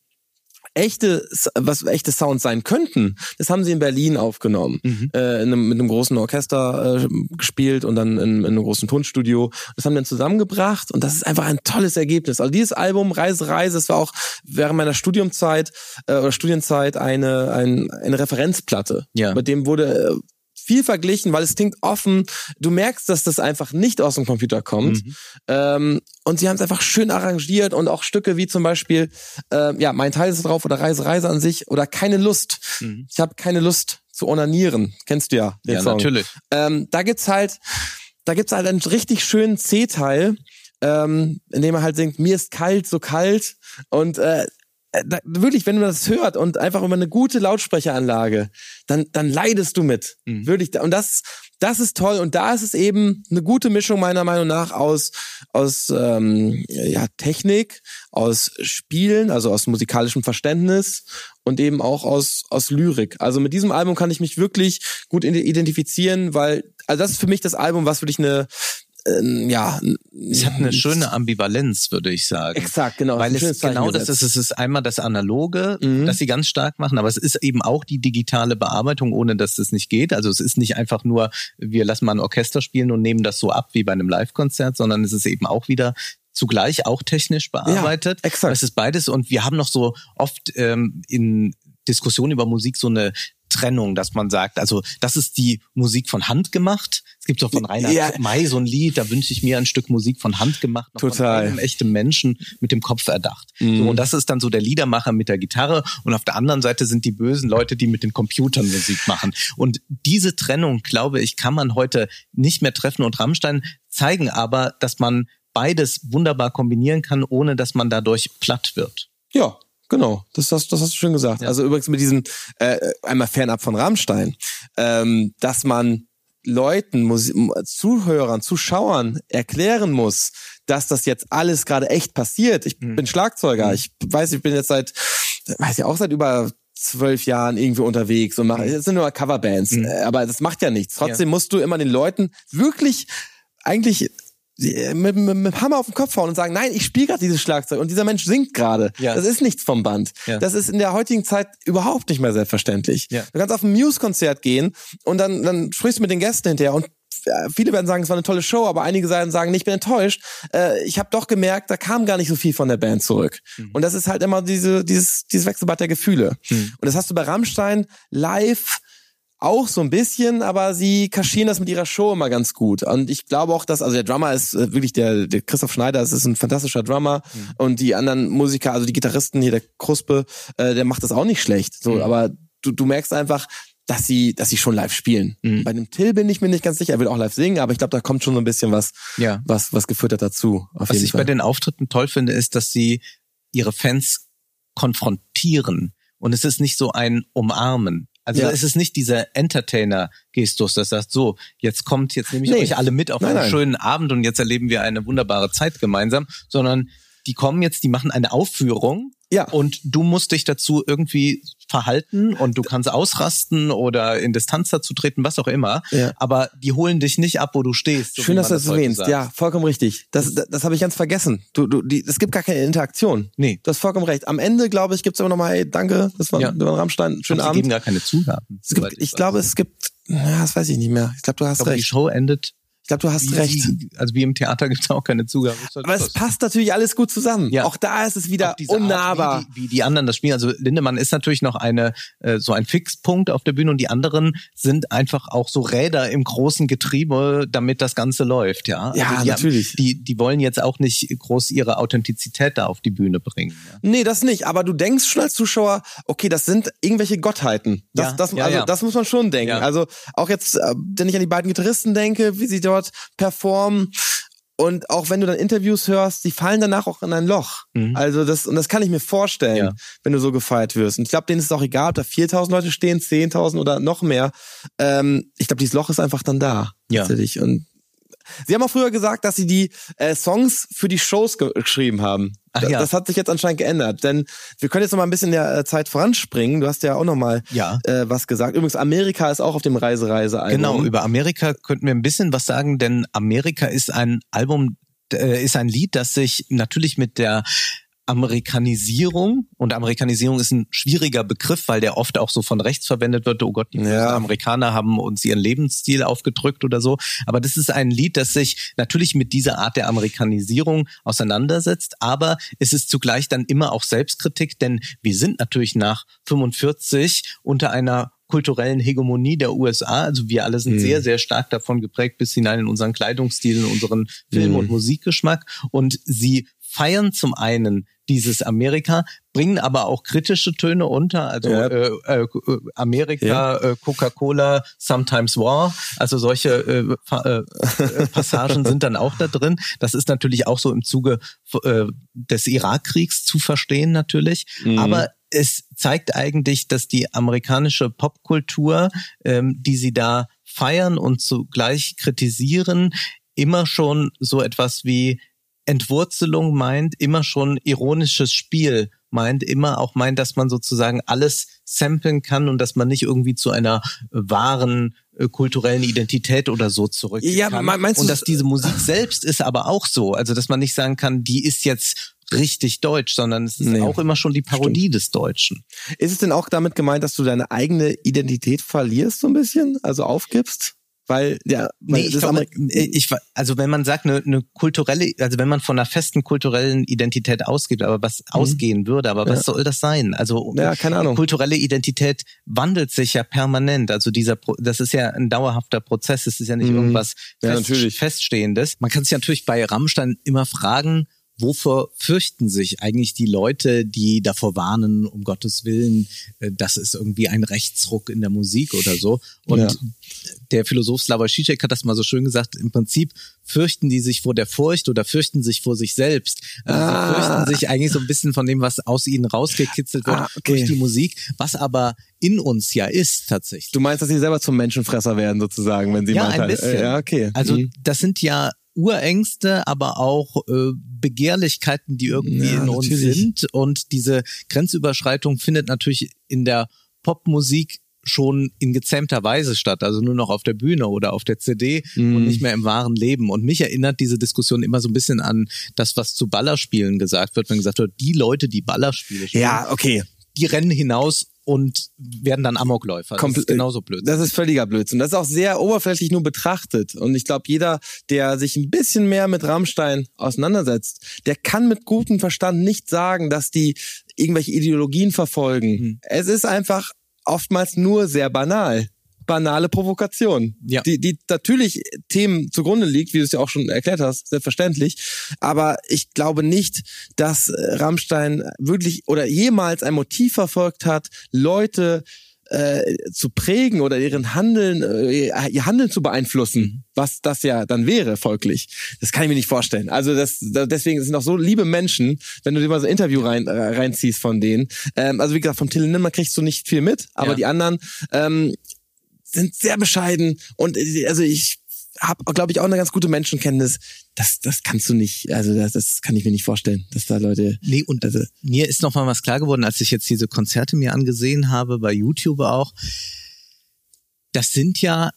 echte, was echte Sounds sein könnten, das haben sie in Berlin aufgenommen. Mhm. Äh, in einem, mit einem großen Orchester äh, gespielt und dann in, in einem großen Tonstudio. Das haben wir dann zusammengebracht und das ist einfach ein tolles Ergebnis. Also dieses Album Reise, Reise, das war auch während meiner Studiumzeit äh, oder Studienzeit eine, ein, eine Referenzplatte. Ja. Mit dem wurde äh, viel verglichen, weil es klingt offen. Du merkst, dass das einfach nicht aus dem Computer kommt. Mhm. Ähm, und sie haben es einfach schön arrangiert und auch Stücke wie zum Beispiel, äh, ja, mein Teil ist drauf oder Reise, Reise an sich oder keine Lust. Mhm. Ich habe keine Lust zu onanieren. Kennst du ja den Ja, Song. natürlich. Ähm, da gibt's halt, da gibt's halt einen richtig schönen C-Teil, ähm, in dem er halt singt, mir ist kalt, so kalt. Und äh, da, wirklich, wenn du das hört und einfach über eine gute Lautsprecheranlage, dann, dann leidest du mit. Mhm. Wirklich. Und das, das ist toll. Und da ist es eben eine gute Mischung meiner Meinung nach aus, aus ähm, ja, Technik, aus Spielen, also aus musikalischem Verständnis und eben auch aus, aus Lyrik. Also mit diesem Album kann ich mich wirklich gut ide- identifizieren, weil, also das ist für mich das Album, was wirklich eine, ähm, ja, Es hat eine schöne Ambivalenz, würde ich sagen. Exakt, genau. Weil es genau das ist, es ist einmal das Analoge, Mhm. das sie ganz stark machen, aber es ist eben auch die digitale Bearbeitung, ohne dass das nicht geht. Also es ist nicht einfach nur, wir lassen mal ein Orchester spielen und nehmen das so ab wie bei einem Live-Konzert, sondern es ist eben auch wieder zugleich auch technisch bearbeitet. exakt. Es ist beides und wir haben noch so oft ähm, in Diskussionen über Musik so eine Trennung, dass man sagt, also das ist die Musik von Hand gemacht. Es gibt auch von Rainer Ja. May so ein Lied, da wünsche ich mir ein Stück Musik von Hand gemacht, Total. von einem echten Menschen mit dem Kopf erdacht. Mhm. So, und das ist dann so der Liedermacher mit der Gitarre und auf der anderen Seite sind die bösen Leute, die mit den Computern Musik machen. Und diese Trennung, glaube ich, kann man heute nicht mehr treffen und Rammstein zeigen aber, dass man beides wunderbar kombinieren kann, ohne dass man dadurch platt wird. Ja, genau. Das, hast- das hast du schön gesagt. Ja. Also übrigens mit diesem, äh, einmal fernab von Rammstein, ähm, dass man Leuten, Musi Zuhörern, Zuschauern erklären muss, dass das jetzt alles gerade echt passiert. Ich Mhm. bin Schlagzeuger. Ich weiß, ich bin jetzt seit, weiß ich auch seit über zwölf Jahren irgendwie unterwegs und mache, das sind nur Coverbands, Mhm. äh, aber das macht ja nichts. Trotzdem musst du immer den Leuten wirklich eigentlich mit, mit, mit dem Hammer auf den Kopf hauen und sagen, nein, ich spiele gerade dieses Schlagzeug und dieser Mensch singt gerade. Ja. Das ist nichts vom Band. Ja. Das ist in der heutigen Zeit überhaupt nicht mehr selbstverständlich. Ja. Du kannst auf ein Muse-Konzert gehen und dann, dann sprichst du mit den Gästen hinterher und äh, Viele werden sagen, es war eine tolle Show, aber einige werden sagen, ich bin enttäuscht. Äh, ich habe doch gemerkt, da kam gar nicht so viel von der Band zurück. Und das ist halt immer diese, dieses, dieses Wechselbad der Gefühle. Und das hast du bei Rammstein live auch so ein bisschen, aber sie kaschieren das mit ihrer Show immer ganz gut. Und ich glaube auch, dass, also der Drummer ist äh, wirklich der, der Christoph Schneider, das ist ein fantastischer Drummer. Und die anderen Musiker, also die Gitarristen hier, der Kruspe, äh, der macht das auch nicht schlecht. So, aber du, du merkst einfach, dass sie, dass sie schon live spielen. Mhm. Bei dem Till bin ich mir nicht ganz sicher, er will auch live singen, aber ich glaube, da kommt schon so ein bisschen was, Ja. was, was geführt hat dazu. Was ich Fall. bei den Auftritten toll finde, ist, dass sie ihre Fans konfrontieren. Und es ist nicht so ein Umarmen. Also Ja. es ist nicht dieser Entertainer-Gestus, das sagt so, jetzt kommt, jetzt nehme ich Nee. euch alle mit auf Nein, einen nein. schönen Abend und jetzt erleben wir eine wunderbare Zeit gemeinsam, sondern die kommen jetzt, die machen eine Aufführung Ja. und du musst dich dazu irgendwie verhalten und du kannst ausrasten oder in Distanz dazu treten, was auch immer. Ja. Aber die holen dich nicht ab, wo du stehst. so Schön, dass du das erwähnst. sagt. Ja, vollkommen richtig. Das, das, das habe ich ganz vergessen. Du, du, die, es gibt gar keine Interaktion. Nee. Du hast vollkommen recht. Am Ende, glaube ich, gibt's immer noch mal, hey, danke, das war, Ja. das war Rammstein, Ich schönen glaub, sie geben Abend. gar keine Zugaben. Es gibt, ich weiß. glaube, es gibt, ja, das weiß ich nicht mehr. Ich glaube, du Ich hast glaube, die recht. Show endet glaube, du hast wie, recht. Also wie im Theater gibt es auch keine Zugabe. Aber es passt natürlich alles gut zusammen. Ja. Auch da ist es wieder diese Art, unnahbar. wie, die, wie die anderen das spielen. Also Lindemann ist natürlich noch eine äh, so ein Fixpunkt auf der Bühne und die anderen sind einfach auch so Räder im großen Getriebe, damit das Ganze läuft. Ja, Ja, also die, natürlich. Die, die wollen jetzt auch nicht groß ihre Authentizität da auf die Bühne bringen. Ja. Nee, das nicht. Aber du denkst schon als Zuschauer, okay, das sind irgendwelche Gottheiten. Das, Ja, das, ja, also, ja. das muss man schon denken. Ja. Also auch jetzt, äh, wenn ich an die beiden Gitarristen denke, wie sie dort performen. Und auch wenn du dann Interviews hörst, die fallen danach auch in ein Loch. Mhm. Also das, und das kann ich mir vorstellen, Ja. wenn du so gefeiert wirst. Und ich glaube, denen ist es auch egal, ob da 4000 Leute stehen, 10.000 oder noch mehr. Ähm, ich glaube, dieses Loch ist einfach dann da. Ja. Tatsächlich. Und Sie haben auch früher gesagt, dass Sie die äh, Songs für die Shows ge geschrieben haben. Ach ja. Das hat sich jetzt anscheinend geändert, denn wir können jetzt noch mal ein bisschen in der äh, Zeit voranspringen. Du hast ja auch noch mal Ja. äh, was gesagt. Übrigens, Amerika ist auch auf dem Reise-Reise-Album. Genau, über Amerika könnten wir ein bisschen was sagen, denn Amerika ist ein Album, äh, ist ein Lied, das sich natürlich mit der Amerikanisierung und Amerikanisierung ist ein schwieriger Begriff, weil der oft auch so von rechts verwendet wird. Oh Gott, die Ja. Amerikaner haben uns ihren Lebensstil aufgedrückt oder so. Aber das ist ein Lied, das sich natürlich mit dieser Art der Amerikanisierung auseinandersetzt. Aber es ist zugleich dann immer auch Selbstkritik, denn wir sind natürlich nach 45 unter einer kulturellen Hegemonie der USA. Also wir alle sind Mhm. sehr, sehr stark davon geprägt bis hinein in unseren Kleidungsstil, in unseren Film- Mhm. und Musikgeschmack. Und sie feiern zum einen dieses Amerika, bringen aber auch kritische Töne unter, also Ja. äh, äh, Amerika, Ja. äh, Coca-Cola, Sometimes War, also solche äh, äh, äh, Passagen sind dann auch da drin. Das ist natürlich auch so im Zuge äh, des Irakkriegs zu verstehen natürlich, Mhm. aber es zeigt eigentlich, dass die amerikanische Popkultur, ähm, die sie da feiern und zugleich kritisieren, immer schon so etwas wie Entwurzelung meint, immer schon ironisches Spiel meint, immer auch meint, dass man sozusagen alles samplen kann und dass man nicht irgendwie zu einer wahren äh, kulturellen Identität oder so zurück Ja, kann. me- meinst und dass diese Musik selbst ist aber auch so, also dass man nicht sagen kann, die ist jetzt richtig deutsch, sondern es ist Nee. auch immer schon die Parodie des Deutschen. Ist es denn auch damit gemeint, dass du deine eigene Identität verlierst so ein bisschen? Also aufgibst? Weil, ja, weil Nee, ich glaube, Ameri- ich, also wenn man sagt, eine, eine kulturelle, also wenn man von einer festen kulturellen Identität ausgeht, aber was ausgehen würde, aber was soll das sein? Also Mhm. Ja, keine Ahnung. kulturelle Identität wandelt sich ja permanent. Also dieser, das ist ja ein dauerhafter Prozess. Es ist ja nicht Mhm. irgendwas Ja, fest, natürlich. Feststehendes. Man kann sich natürlich bei Rammstein immer fragen, Wovor fürchten sich eigentlich die Leute, die davor warnen, um Gottes Willen, äh, das ist irgendwie ein Rechtsruck in der Musik oder so? Und Ja. der Philosoph Slavoj Žižek hat das mal so schön gesagt, im Prinzip fürchten die sich vor der Furcht oder fürchten sich vor sich selbst. Also Ah. sie fürchten sich eigentlich so ein bisschen von dem, was aus ihnen rausgekitzelt wird Ah, okay. durch die Musik, was aber in uns ja ist tatsächlich. Du meinst, dass sie selber zum Menschenfresser werden, sozusagen, wenn sie ja, mal ein teil- bisschen. Äh, Ja, okay. Also Mhm. das sind ja Urängste, aber auch äh, Begehrlichkeiten, die irgendwie Ja, in uns natürlich. sind. Und diese Grenzüberschreitung findet natürlich in der Popmusik schon in gezähmter Weise statt, also nur noch auf der Bühne oder auf der CD Mhm. und nicht mehr im wahren Leben. Und mich erinnert diese Diskussion immer so ein bisschen an das, was zu Ballerspielen gesagt wird, wenn gesagt wird, die Leute, die Ballerspiele spielen, ja, okay. die rennen hinaus und werden dann Amokläufer. Das Kompl- ist genauso blöd. Das ist völliger Blödsinn. Das ist auch sehr oberflächlich nur betrachtet. Und ich glaube, jeder, der sich ein bisschen mehr mit Rammstein auseinandersetzt, der kann mit gutem Verstand nicht sagen, dass die irgendwelche Ideologien verfolgen. Hm. Es ist einfach oftmals nur sehr banal. Banale Provokation. Ja. Die, die natürlich Themen zugrunde liegt, wie du es ja auch schon erklärt hast, selbstverständlich. Aber ich glaube nicht, dass äh, Rammstein wirklich oder jemals ein Motiv verfolgt hat, Leute äh, zu prägen oder ihren Handeln, äh, ihr Handeln zu beeinflussen, was das ja dann wäre, folglich. Das kann ich mir nicht vorstellen. Also das, da- deswegen sind auch so liebe Menschen, wenn du dir mal so ein Interview rein, äh, reinziehst von denen. Ähm, also wie gesagt, vom Till Lindemann kriegst du nicht viel mit, aber Ja. die anderen ähm, sind sehr bescheiden und äh, also ich habe, glaube ich, auch eine ganz gute Menschenkenntnis. Das, das kannst du nicht, also das, das kann ich mir nicht vorstellen, dass da Leute. Nee, und Also- mir ist noch mal was klar geworden, als ich jetzt diese Konzerte mir angesehen habe, bei YouTube auch. Das sind ja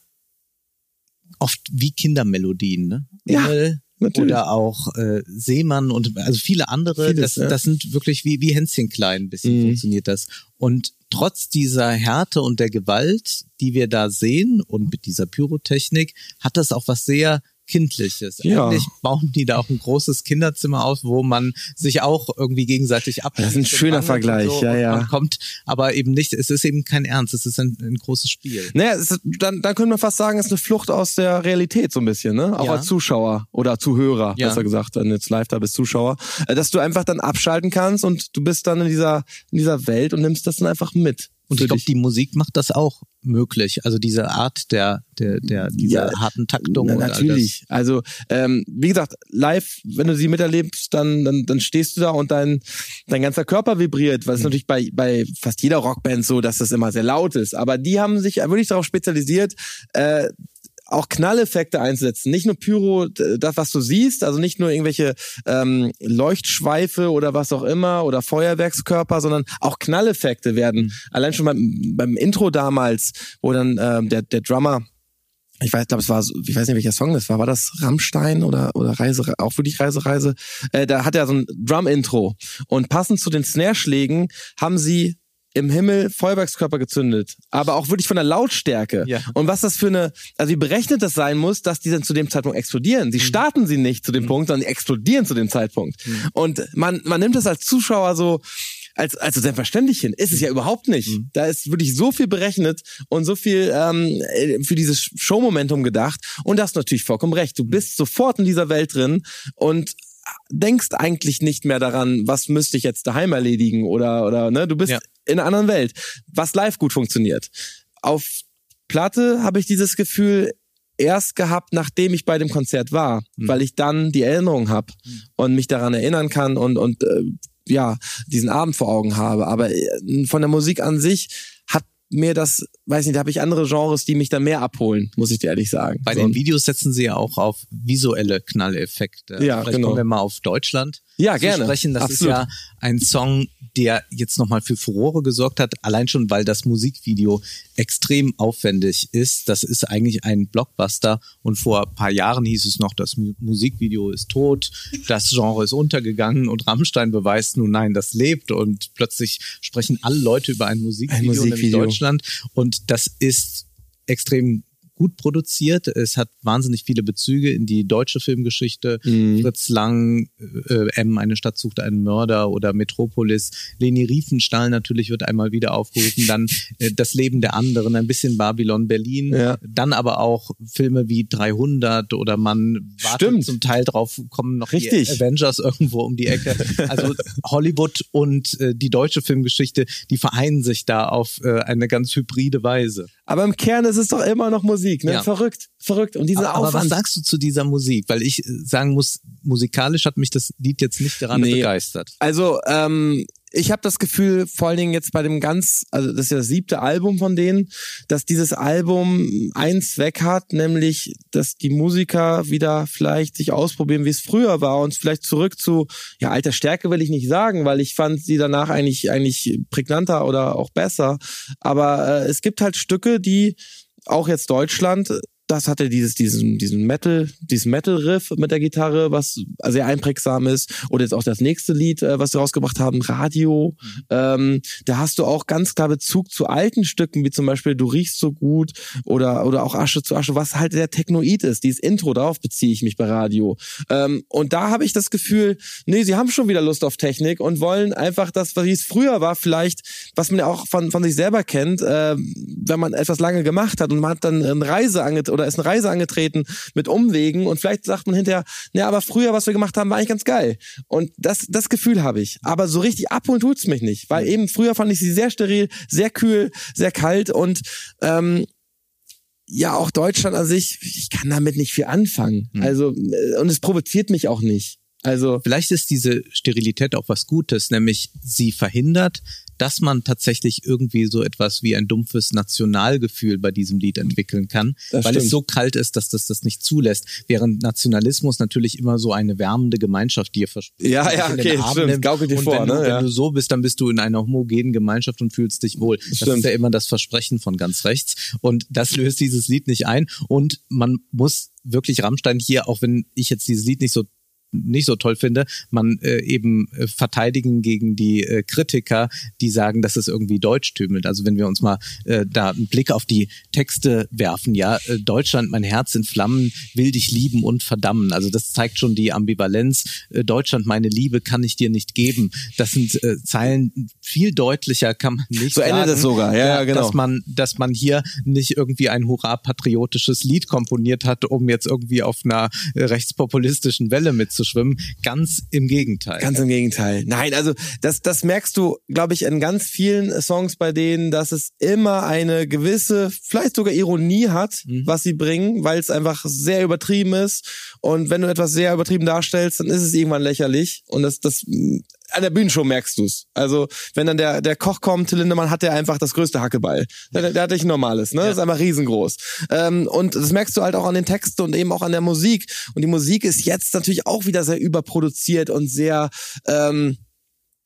oft wie Kindermelodien, ne? Ja, Engel natürlich. Oder auch äh, Seemann und also viele andere. Vieles, das, ja. das sind wirklich wie, wie Hänschen klein, ein bisschen Mhm. funktioniert das. Und trotz dieser Härte und der Gewalt, die wir da sehen und mit dieser Pyrotechnik, hat das auch was sehr Kindliches. Ja. Eigentlich bauen die da auch ein großes Kinderzimmer aus, wo man sich auch irgendwie gegenseitig ab. Das ist ein schöner Vergleich, ja, ja. Und kommt aber eben nicht, es ist eben kein Ernst, es ist ein, ein großes Spiel. Naja, ist, dann, dann könnte man fast sagen, es ist eine Flucht aus der Realität so ein bisschen, ne? Auch Ja. als Zuschauer oder Zuhörer, Ja. besser gesagt, wenn du jetzt live da bist, Zuschauer, äh, dass du einfach dann abschalten kannst und du bist dann in dieser, in dieser Welt und nimmst das dann einfach mit. Und ich glaube, die Musik macht das auch möglich. Also diese Art der, der, der, dieser Ja, harten Taktung. Na, natürlich. Also, ähm, wie gesagt, live, wenn du sie miterlebst, dann, dann, dann stehst du da und dein, dein ganzer Körper vibriert. Mhm. Was ist natürlich bei, bei fast jeder Rockband so, dass das immer sehr laut ist. Aber die haben sich wirklich darauf spezialisiert, äh, auch Knalleffekte einzusetzen. Nicht nur Pyro, das, was du siehst, also nicht nur irgendwelche ähm, Leuchtschweife oder was auch immer oder Feuerwerkskörper, sondern auch Knalleffekte werden. Allein schon beim, beim Intro damals, wo dann ähm, der, der Drummer ich weiß, glaube, es war, ich weiß nicht, welcher Song das war. War das Rammstein oder, oder Reise, auch wirklich Reise, Reise? Äh, da hat er so ein Drum-Intro. Und passend zu den Snare-Schlägen haben sie im Himmel Feuerwerkskörper gezündet. Aber auch wirklich von der Lautstärke. Ja. Und was das für eine, also wie berechnet das sein muss, dass die dann zu dem Zeitpunkt explodieren. Sie starten sie nicht zu dem Punkt, sondern die explodieren zu dem Zeitpunkt. Und man, man nimmt das als Zuschauer so, als, als so selbstverständlich hin. Ist es ja überhaupt nicht. Da ist wirklich so viel berechnet und so viel ähm, äh, für dieses Showmomentum gedacht. Und da hast du natürlich vollkommen recht. Du bist sofort in dieser Welt drin und denkst eigentlich nicht mehr daran, was müsste ich jetzt daheim erledigen oder oder ne, du bist Ja. In einer anderen Welt, was live gut funktioniert. Auf Platte habe ich dieses Gefühl erst gehabt, nachdem ich bei dem Konzert war, weil ich dann die Erinnerung habe und mich daran erinnern kann und und äh, ja, diesen Abend vor Augen habe, aber äh, von der Musik an sich hat mir das, weiß nicht, da habe ich andere Genres, die mich da mehr abholen, muss ich dir ehrlich sagen. Bei So. den Videos setzen sie ja auch auf visuelle Knalleffekte. Ja, Vielleicht genau. kommen wir mal auf Deutschland Ja, zu gerne. sprechen. Das Absolut. ist ja ein Song, der jetzt nochmal für Furore gesorgt hat, allein schon, weil das Musikvideo extrem aufwendig ist. Das ist eigentlich ein Blockbuster und vor ein paar Jahren hieß es noch, das Mu- Musikvideo ist tot, das Genre ist untergegangen und Rammstein beweist nun, nein, das lebt und plötzlich sprechen alle Leute über ein Musikvideo, nämlich Musikvideo. Deutschland und das ist extrem gut produziert. Es hat wahnsinnig viele Bezüge in die deutsche Filmgeschichte. Mhm. Fritz Lang, äh, M, eine Stadt sucht einen Mörder oder Metropolis. Leni Riefenstahl natürlich wird einmal wieder aufgerufen. Dann äh, Das Leben der anderen, ein bisschen Babylon Berlin. Ja. Dann aber auch Filme wie 300 oder man wartet Stimmt. zum Teil drauf, kommen noch Richtig. die Avengers irgendwo um die Ecke. Also Hollywood und äh, die deutsche Filmgeschichte, die vereinen sich da auf äh, eine ganz hybride Weise. Aber im Kern ist es doch immer noch Musik, ne? Ja. Verrückt, verrückt. Und dieser Aber was Aufwand. sagst du zu dieser Musik? Weil ich äh, sagen muss, musikalisch hat mich das Lied jetzt nicht gerade Nee. begeistert. Also, ähm, ich habe das Gefühl, vor allen Dingen jetzt bei dem ganz, also das ist ja das siebte Album von denen, dass dieses Album einen Zweck hat, nämlich, dass die Musiker wieder vielleicht sich ausprobieren, wie es früher war und vielleicht zurück zu, ja, alter Stärke will ich nicht sagen, weil ich fand sie danach eigentlich, eigentlich prägnanter oder auch besser. Aber äh, es gibt halt Stücke, die auch jetzt Deutschland, das hatte dieses, diesen, diesen Metal, diesen Metal-Riff mit der Gitarre, was sehr einprägsam ist. Oder jetzt auch das nächste Lied, äh, was sie rausgebracht haben, Radio. Ähm, da hast du auch ganz klar Bezug zu alten Stücken, wie zum Beispiel Du riechst so gut oder, oder auch Asche zu Asche, was halt der Technoid ist. Dieses Intro, darauf beziehe ich mich bei Radio. Ähm, und da habe ich das Gefühl, nee, sie haben schon wieder Lust auf Technik und wollen einfach das, was es früher war, vielleicht, was man ja auch von, von sich selber kennt, äh, wenn man etwas lange gemacht hat und man hat dann eine Reise angetreten oder ist eine Reise angetreten mit Umwegen und vielleicht sagt man hinterher, ja, aber früher, was wir gemacht haben, war eigentlich ganz geil. Und das, das Gefühl habe ich. Aber so richtig abholen tut's mich nicht, weil eben früher fand ich sie sehr steril, sehr kühl, sehr kalt und ähm, ja, auch Deutschland an sich, ich kann damit nicht viel anfangen. Also, äh, und es provoziert mich auch nicht. Also, Vielleicht ist diese Sterilität auch was Gutes, nämlich sie verhindert, dass man tatsächlich irgendwie so etwas wie ein dumpfes Nationalgefühl bei diesem Lied entwickeln kann, Das weil es stimmt. so kalt ist, dass das das nicht zulässt. Während Nationalismus natürlich immer so eine wärmende Gemeinschaft dir verspricht. Ja, dich ja, okay, stimmt. nimmt. Gaukelt dir und vor, wenn, du, ne? wenn Ja. du so bist, dann bist du in einer homogenen Gemeinschaft und fühlst dich wohl. Das Stimmt. ist ja immer das Versprechen von ganz rechts. Und das löst dieses Lied nicht ein. Und man muss wirklich Rammstein hier, auch wenn ich jetzt dieses Lied nicht so nicht so toll finde, man äh, eben äh, verteidigen gegen die äh, Kritiker, die sagen, dass es irgendwie deutsch tümelt. Also wenn wir uns mal äh, da einen Blick auf die Texte werfen, ja, äh, Deutschland, mein Herz in Flammen, will dich lieben und verdammen. Also das zeigt schon die Ambivalenz. Äh, Deutschland, meine Liebe, kann ich dir nicht geben. Das sind äh, Zeilen viel deutlicher kann man nicht So sagen, endet es sogar, ja, ja, genau. Dass man, dass man hier nicht irgendwie ein hurra-patriotisches Lied komponiert hat, um jetzt irgendwie auf einer äh, rechtspopulistischen Welle mitzuschwimmen. Ganz im Gegenteil. Ganz im Gegenteil. Nein, also das, das merkst du, glaube ich, in ganz vielen Songs bei denen, dass es immer eine gewisse, vielleicht sogar Ironie hat, Mhm. was sie bringen, weil es einfach sehr übertrieben ist. Und wenn du etwas sehr übertrieben darstellst, dann ist es irgendwann lächerlich. Und das, das an der Bühnenshow merkst du's. Also wenn dann der, der Koch kommt, Till Lindemann hat der einfach das größte Hackebeil. Der, der hat nicht ein normales, ne? Das ist einfach riesengroß. Ähm, und das merkst du halt auch an den Texten und eben auch an der Musik. Und die Musik ist jetzt natürlich auch wieder sehr überproduziert und sehr, ähm,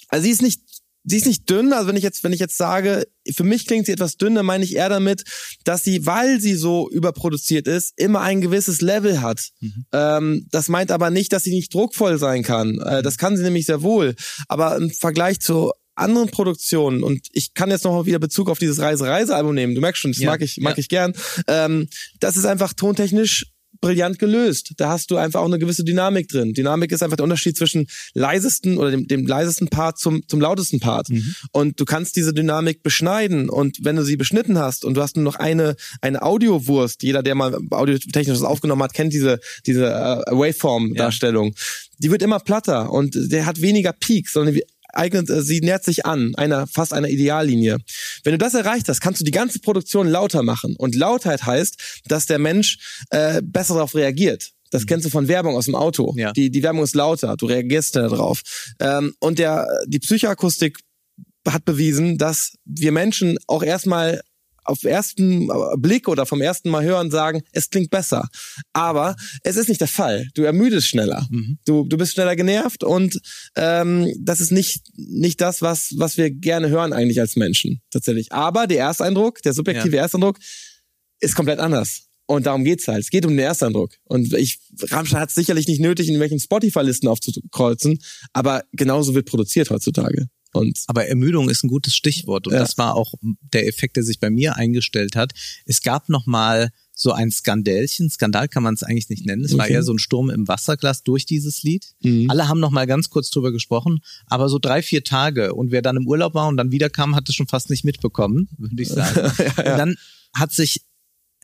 also sie ist nicht, sie ist nicht dünn. Also wenn ich jetzt, wenn ich jetzt sage, für mich klingt sie etwas dünn, dann meine ich eher damit, dass sie, weil sie so überproduziert ist, immer ein gewisses Level hat. Ähm, das meint aber nicht, dass sie nicht druckvoll sein kann. Äh, das kann sie nämlich sehr wohl. Aber im Vergleich zu anderen Produktionen und ich kann jetzt noch mal wieder Bezug auf dieses Reise-Reise-Album nehmen. Du merkst schon, das Ja, mag ich, mag ja. ich gern. Ähm, das ist einfach tontechnisch brillant gelöst. Da hast du einfach auch eine gewisse Dynamik drin. Dynamik ist einfach der Unterschied zwischen leisesten oder dem, dem leisesten Part zum, zum lautesten Part. Und du kannst diese Dynamik beschneiden. Und wenn du sie beschnitten hast und du hast nur noch eine, eine Audiowurst, jeder, der mal audiotechnisch was aufgenommen hat, kennt diese, diese äh, Waveform-Darstellung. Die wird immer platter und der hat weniger Peaks, sondern wie- eignet, äh, sie nähert sich an, einer, fast einer Ideallinie. Wenn du das erreicht hast, kannst du die ganze Produktion lauter machen. Und Lautheit heißt, dass der Mensch äh, besser darauf reagiert. Das kennst du von Werbung aus dem Auto. Ja. Die, die Werbung ist lauter, du reagierst da drauf. Ähm, und der, die Psychoakustik hat bewiesen, dass wir Menschen auch erstmal auf ersten Blick oder vom ersten Mal hören sagen, es klingt besser. Aber es ist nicht der Fall. Du ermüdest schneller. Du, du bist schneller genervt und ähm, das ist nicht, nicht das, was, was wir gerne hören eigentlich als Menschen tatsächlich. Aber der Ersteindruck, der subjektive Ersteindruck ist komplett anders. Und darum geht's halt. Es geht um den Ersteindruck. Und ich, Rammstein hat es sicherlich nicht nötig, in welchen Spotify-Listen aufzukreuzen, aber genauso wird produziert heutzutage. Und Aber Ermüdung ist ein gutes Stichwort und Ja. das war auch der Effekt, der sich bei mir eingestellt hat. Es gab noch mal so ein Skandälchen. Skandal kann man es eigentlich nicht nennen. Es war Okay. eher so ein Sturm im Wasserglas durch dieses Lied. Mhm. Alle haben noch mal ganz kurz drüber gesprochen, aber so drei, vier Tage und wer dann im Urlaub war und dann wiederkam, hat es schon fast nicht mitbekommen, würde ich sagen. Und dann hat sich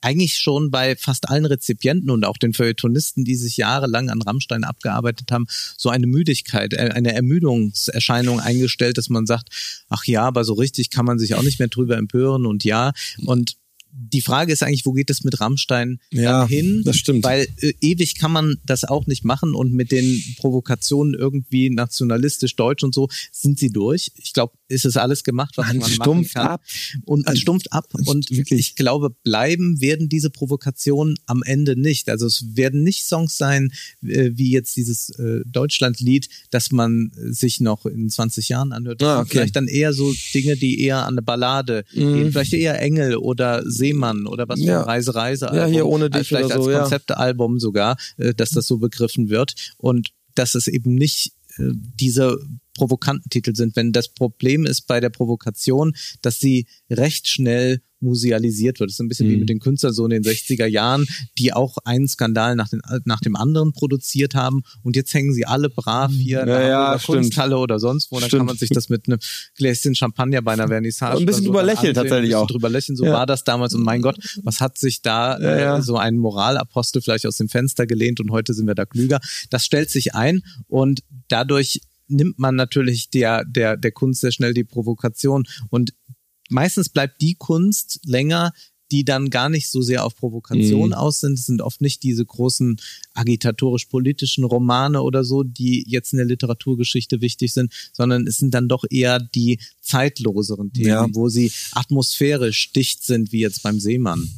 eigentlich schon bei fast allen Rezipienten und auch den Feuilletonisten, die sich jahrelang an Rammstein abgearbeitet haben, so eine Müdigkeit, äh, eine Ermüdungserscheinung eingestellt, dass man sagt, ach ja, aber so richtig kann man sich auch nicht mehr drüber empören und ja. Und die Frage ist eigentlich, wo geht es mit Rammstein Ja, hin? das stimmt. Weil äh, ewig kann man das auch nicht machen und mit den Provokationen irgendwie nationalistisch deutsch und so sind sie durch. Ich glaube, ist es alles gemacht, was Man man, machen stumpft kann. ab. Und man stumpft ab. Und wirklich. ich glaube, bleiben werden diese Provokationen am Ende nicht. Also es werden nicht Songs sein, äh, wie jetzt dieses äh, Deutschlandlied, das man äh, sich noch in 20 Jahren anhört. Ah, okay. Vielleicht dann eher so Dinge, die eher an eine Ballade gehen. Vielleicht eher Engel oder Seemann oder was für. Ja. ein Reise, Reise. Ja, hier ohne dich Vielleicht oder als so, ja. Konzeptalbum sogar, äh, dass das so begriffen wird. Und dass es eben nicht äh, diese provokanten Titel sind. Wenn das Problem ist bei der Provokation, dass sie recht schnell musealisiert wird. Das ist ein bisschen wie Mhm. mit den Künstlern so in den 60er Jahren, die auch einen Skandal nach, den, nach dem anderen produziert haben und jetzt hängen sie alle brav hier in Ja, der ja, stimmt. Kunsthalle oder sonst wo. Dann Stimmt. kann man sich das mit einem Gläschen Champagner bei einer Vernissage Ein bisschen so drüber lächeln tatsächlich auch. drüber lächeln, so Ja. war das damals und mein Gott, was hat sich da ja. Äh, so ein Moralapostel vielleicht aus dem Fenster gelehnt und heute sind wir da klüger. Das stellt sich ein und dadurch nimmt man natürlich der, der, der Kunst sehr schnell die Provokation und meistens bleibt die Kunst länger, die dann gar nicht so sehr auf Provokation Mhm. aus sind. Es sind oft nicht diese großen agitatorisch-politischen Romane oder so, die jetzt in der Literaturgeschichte wichtig sind, sondern es sind dann doch eher die zeitloseren Themen, Ja. wo sie atmosphärisch dicht sind, wie jetzt beim Seemann.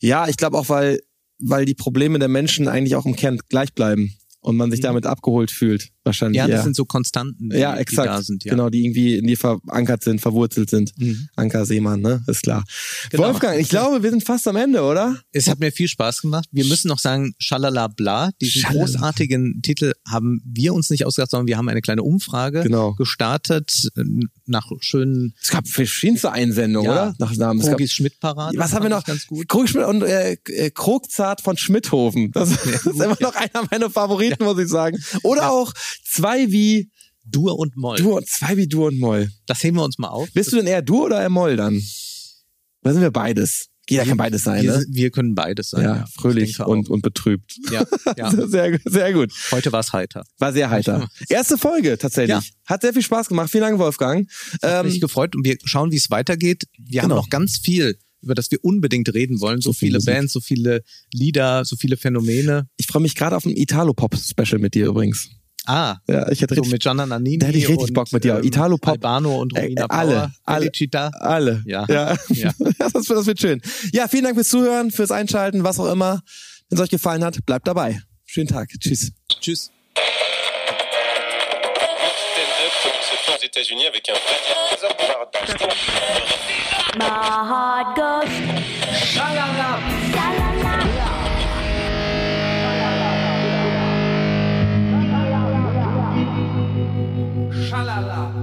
Ja, ich glaube auch, weil, weil die Probleme der Menschen eigentlich auch im Kern gleich bleiben. Und man sich damit abgeholt fühlt. Wahrscheinlich. Ja, das eher. sind so Konstanten, die, ja, die exakt. da sind. Ja. Genau, die irgendwie in dir verankert sind, verwurzelt sind. Mhm. Anker Seemann, ne? Ist klar. Genau. Wolfgang, ich glaube, wir sind fast am Ende, oder? Es hat mir viel Spaß gemacht. Wir müssen noch sagen, Schalala Bla, diesen Schalala. großartigen Titel haben wir uns nicht ausgedacht, sondern wir haben eine kleine Umfrage Genau. gestartet äh, nach schönen Es gab verschiedenste Einsendungen, Ja. oder? Nach Namen. Krogis Schmidt-Paraden. was haben wir noch? Ganz gut. Krogschmidt und äh, Krogzart von Schmidthofen. Das, das ist gut, immer ja. noch einer meiner Favoriten, muss ich sagen. Oder auch zwei wie Dur und Moll. Dur, zwei wie Dur und Moll. Das heben wir uns mal auf. Bist du denn eher Dur oder eher Moll dann? Da sind wir beides. Jeder kann beides sein, wir, ne? wir können beides sein. Ja, Ja, fröhlich und, und betrübt. Ja, ja. Sehr, sehr gut. Heute war es heiter. War sehr heiter. Erste Folge tatsächlich. Ja. Hat sehr viel Spaß gemacht. Vielen Dank, Wolfgang. Hat mich Ähm, gefreut und wir schauen, wie es weitergeht. Wir Genau. haben noch ganz viel, über das wir unbedingt reden wollen. So, So viel viele Musik. Bands, so viele Lieder, so viele Phänomene. ich freue mich gerade auf ein Italo-Pop-Special mit dir übrigens. Ah, Ja, ich hätte so richtig, mit Gianna Nannini Da hätte ich richtig und, Bock mit dir. ähm, Italo-Pop. Albano und Äh, Romina alle, Power, alle. Felicita. alle. Ja. Ja. Ja. das, wird, das wird schön. Ja, vielen Dank fürs Zuhören, fürs Einschalten, was auch immer. Wenn es euch gefallen hat, bleibt dabei. Schönen Tag. Tschüss. Tschüss. stand-up qui se fait aux États-Unis avec un vrai My heart goes sha-la-la. Shalala.